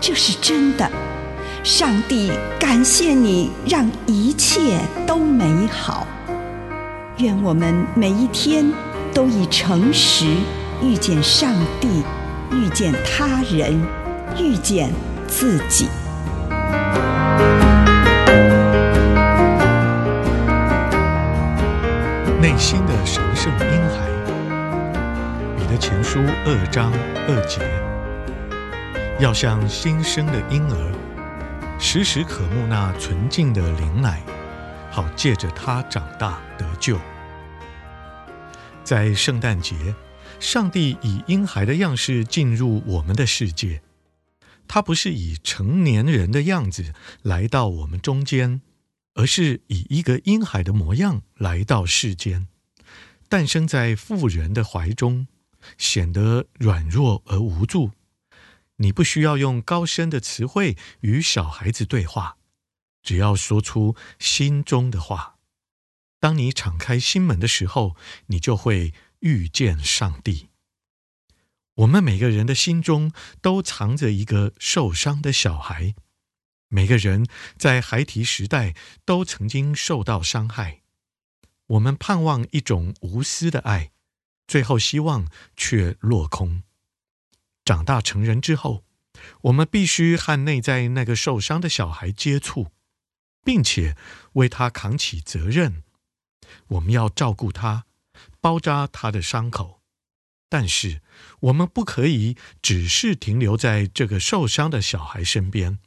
这是真的，上帝感谢你，让一切都美好。愿我们每一天都以诚实遇见上帝，遇见他人，遇见自己。内心的神圣婴孩，彼得前书二章二节。要像新生的婴儿，时时渴慕那纯净的灵奶，好借着它长大得救。在圣诞节，上帝以婴孩的样式进入我们的世界。他不是以成年人的样子来到我们中间，而是以一个婴孩的模样来到世间，诞生在妇人的怀中，显得软弱而无助。你不需要用高深的词汇与小孩子对话，只要说出心中的话。当你敞开心门的时候，你就会遇见上帝。我们每个人的心中都藏着一个受伤的小孩，每个人在孩提时代都曾经受到伤害。我们盼望一种无私的爱，最后希望却落空。长大成人之后，我们必须和内在那个受伤的小孩接触，并且为他扛起责任。我们要照顾他，包扎他的伤口。但是，我们不可以只是停留在这个受伤的小孩身边，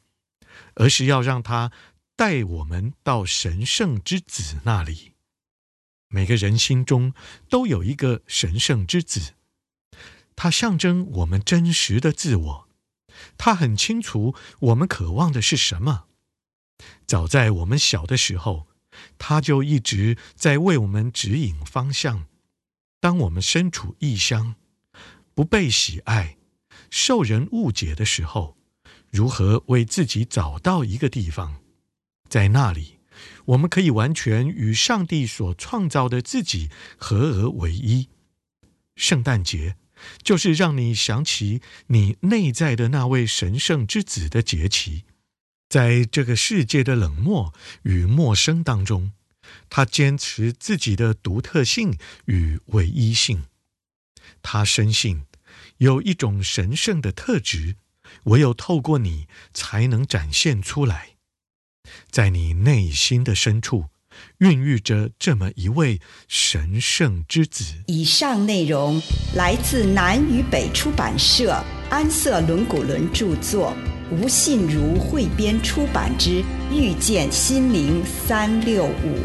而是要让他带我们到神圣之子那里。每个人心中都有一个神圣之子。它象征我们真实的自我，它很清楚我们渴望的是什么。早在我们小的时候，它就一直在为我们指引方向。当我们身处异乡，不被喜爱、受人误解的时候，如何为自己找到一个地方，在那里，我们可以完全与上帝所创造的自己合而为一。圣诞节。就是让你想起你内在的那位神圣之子的节期，在这个世界的冷漠与陌生当中，他坚持自己的独特性与唯一性。他深信有一种神圣的特质，唯有透过你才能展现出来，在你内心的深处。孕育着这么一位神圣之子。以上内容来自南与北出版社安瑟伦古伦著作，吴信如汇编出版之《遇见心灵三六五》。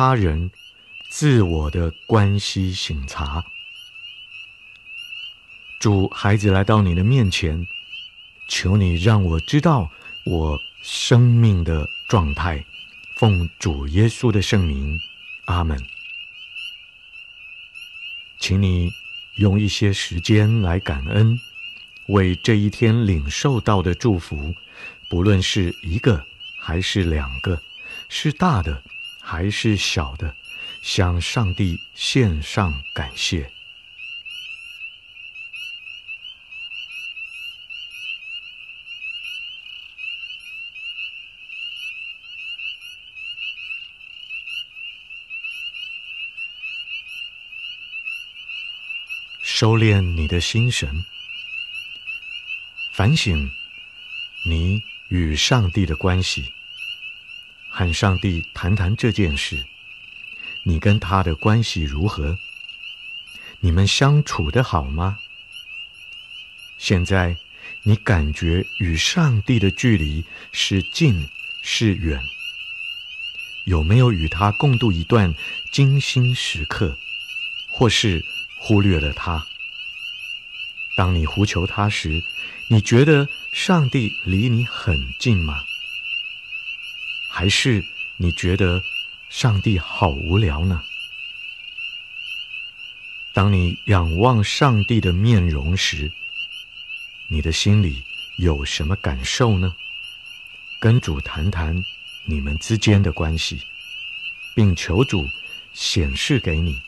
他人、自我的关系省察。主，孩子来到你的面前，求你让我知道我生命的状态。奉主耶稣的圣名，阿门。请你用一些时间来感恩，为这一天领受到的祝福，不论是一个还是两个，是大的还是小的，向上帝献上感谢。收敛你的心神，反省你与上帝的关系，和上帝谈谈这件事。你跟他的关系如何？你们相处得好吗？现在你感觉与上帝的距离是近是远？有没有与他共度一段精心时刻，或是忽略了他？当你呼求他时，你觉得上帝离你很近吗？还是你觉得上帝好无聊呢？当你仰望上帝的面容时，你的心里有什么感受呢？跟主谈谈你们之间的关系，并求主显示给你，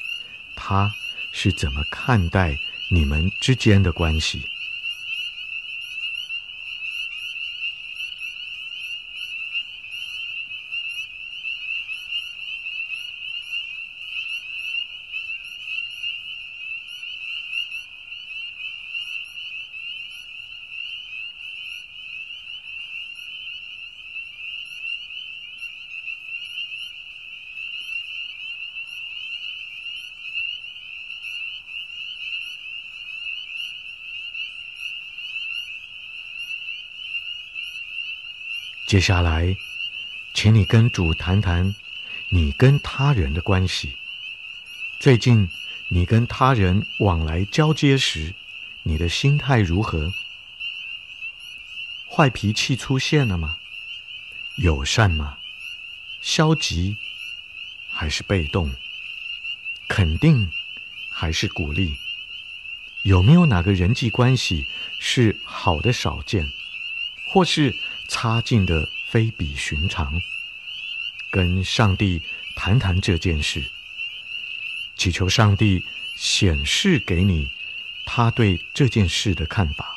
他是怎么看待你们之间的关系。接下来，请你跟主谈谈你跟他人的关系。最近，你跟他人往来交接时，你的心态如何？坏脾气出现了吗？友善吗？消极还是被动？肯定还是鼓励？有没有哪个人际关系是好的少见，或是？差劲的非比寻常，跟上帝谈谈这件事，祈求上帝显示给你他对这件事的看法。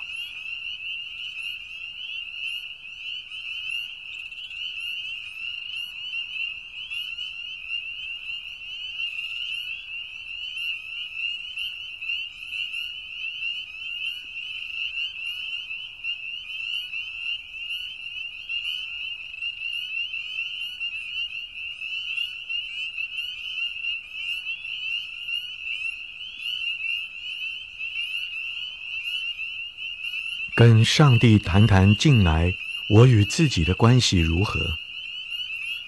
跟上帝谈谈近来我与自己的关系如何？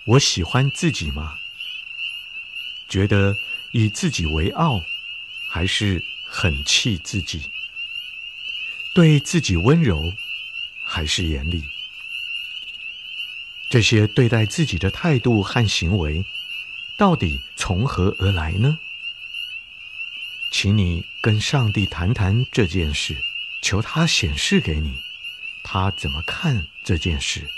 我喜欢自己吗？觉得以自己为傲，还是很气自己？对自己温柔，还是严厉？这些对待自己的态度和行为，到底从何而来呢？请你跟上帝谈谈这件事。求他显示给你，他怎么看这件事。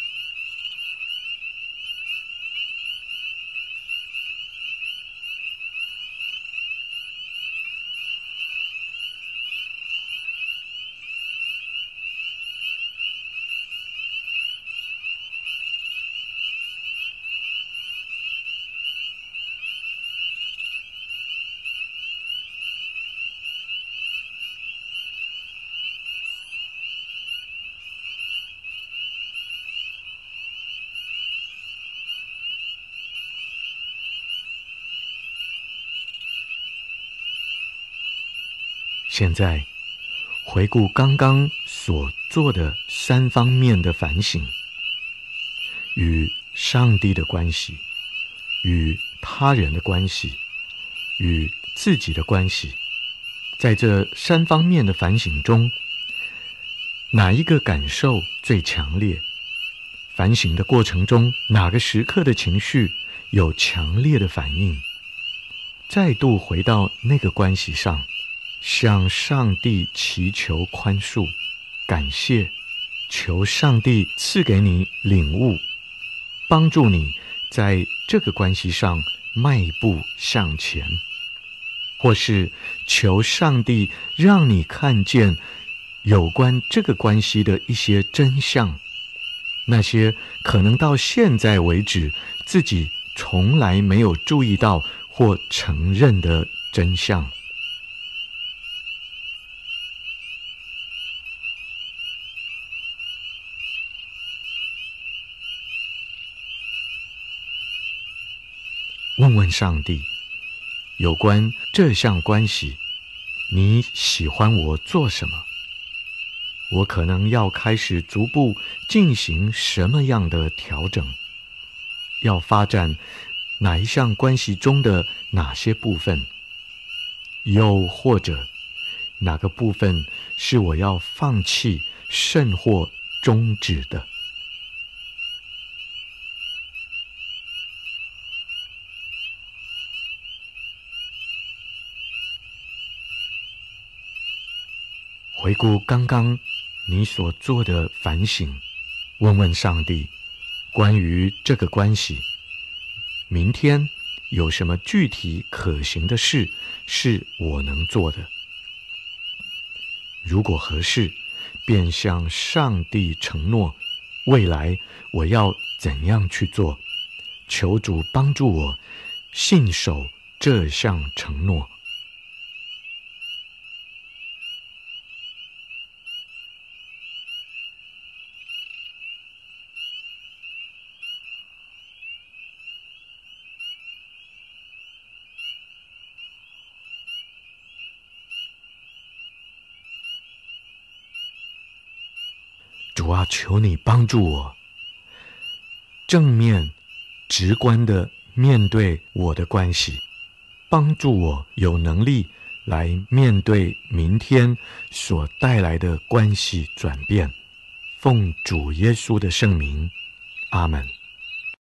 现在回顾刚刚所做的三方面的反省：与上帝的关系、与他人的关系，与自己的关系，在这三方面的反省中，哪一个感受最强烈？反省的过程中，哪个时刻的情绪有强烈的反应？再度回到那个关系上，向上帝祈求宽恕、感谢，求上帝赐给你领悟，帮助你在这个关系上迈步向前，或是求上帝让你看见有关这个关系的一些真相。那些可能到现在为止自己从来没有注意到或承认的真相。问问上帝，有关这项关系，你喜欢我做什么？我可能要开始逐步进行什么样的调整？要发展哪一项关系中的哪些部分？又或者哪个部分是我要放弃甚或终止的？顾刚刚。你所做的反省，问问上帝，关于这个关系，明天有什么具体可行的事是我能做的？如果合适，便向上帝承诺，未来我要怎样去做？求主帮助我信守这项承诺。主啊，求你帮助我，正面、直观的面对我的关系，帮助我有能力来面对明天所带来的关系转变。奉主耶稣的圣名，阿门。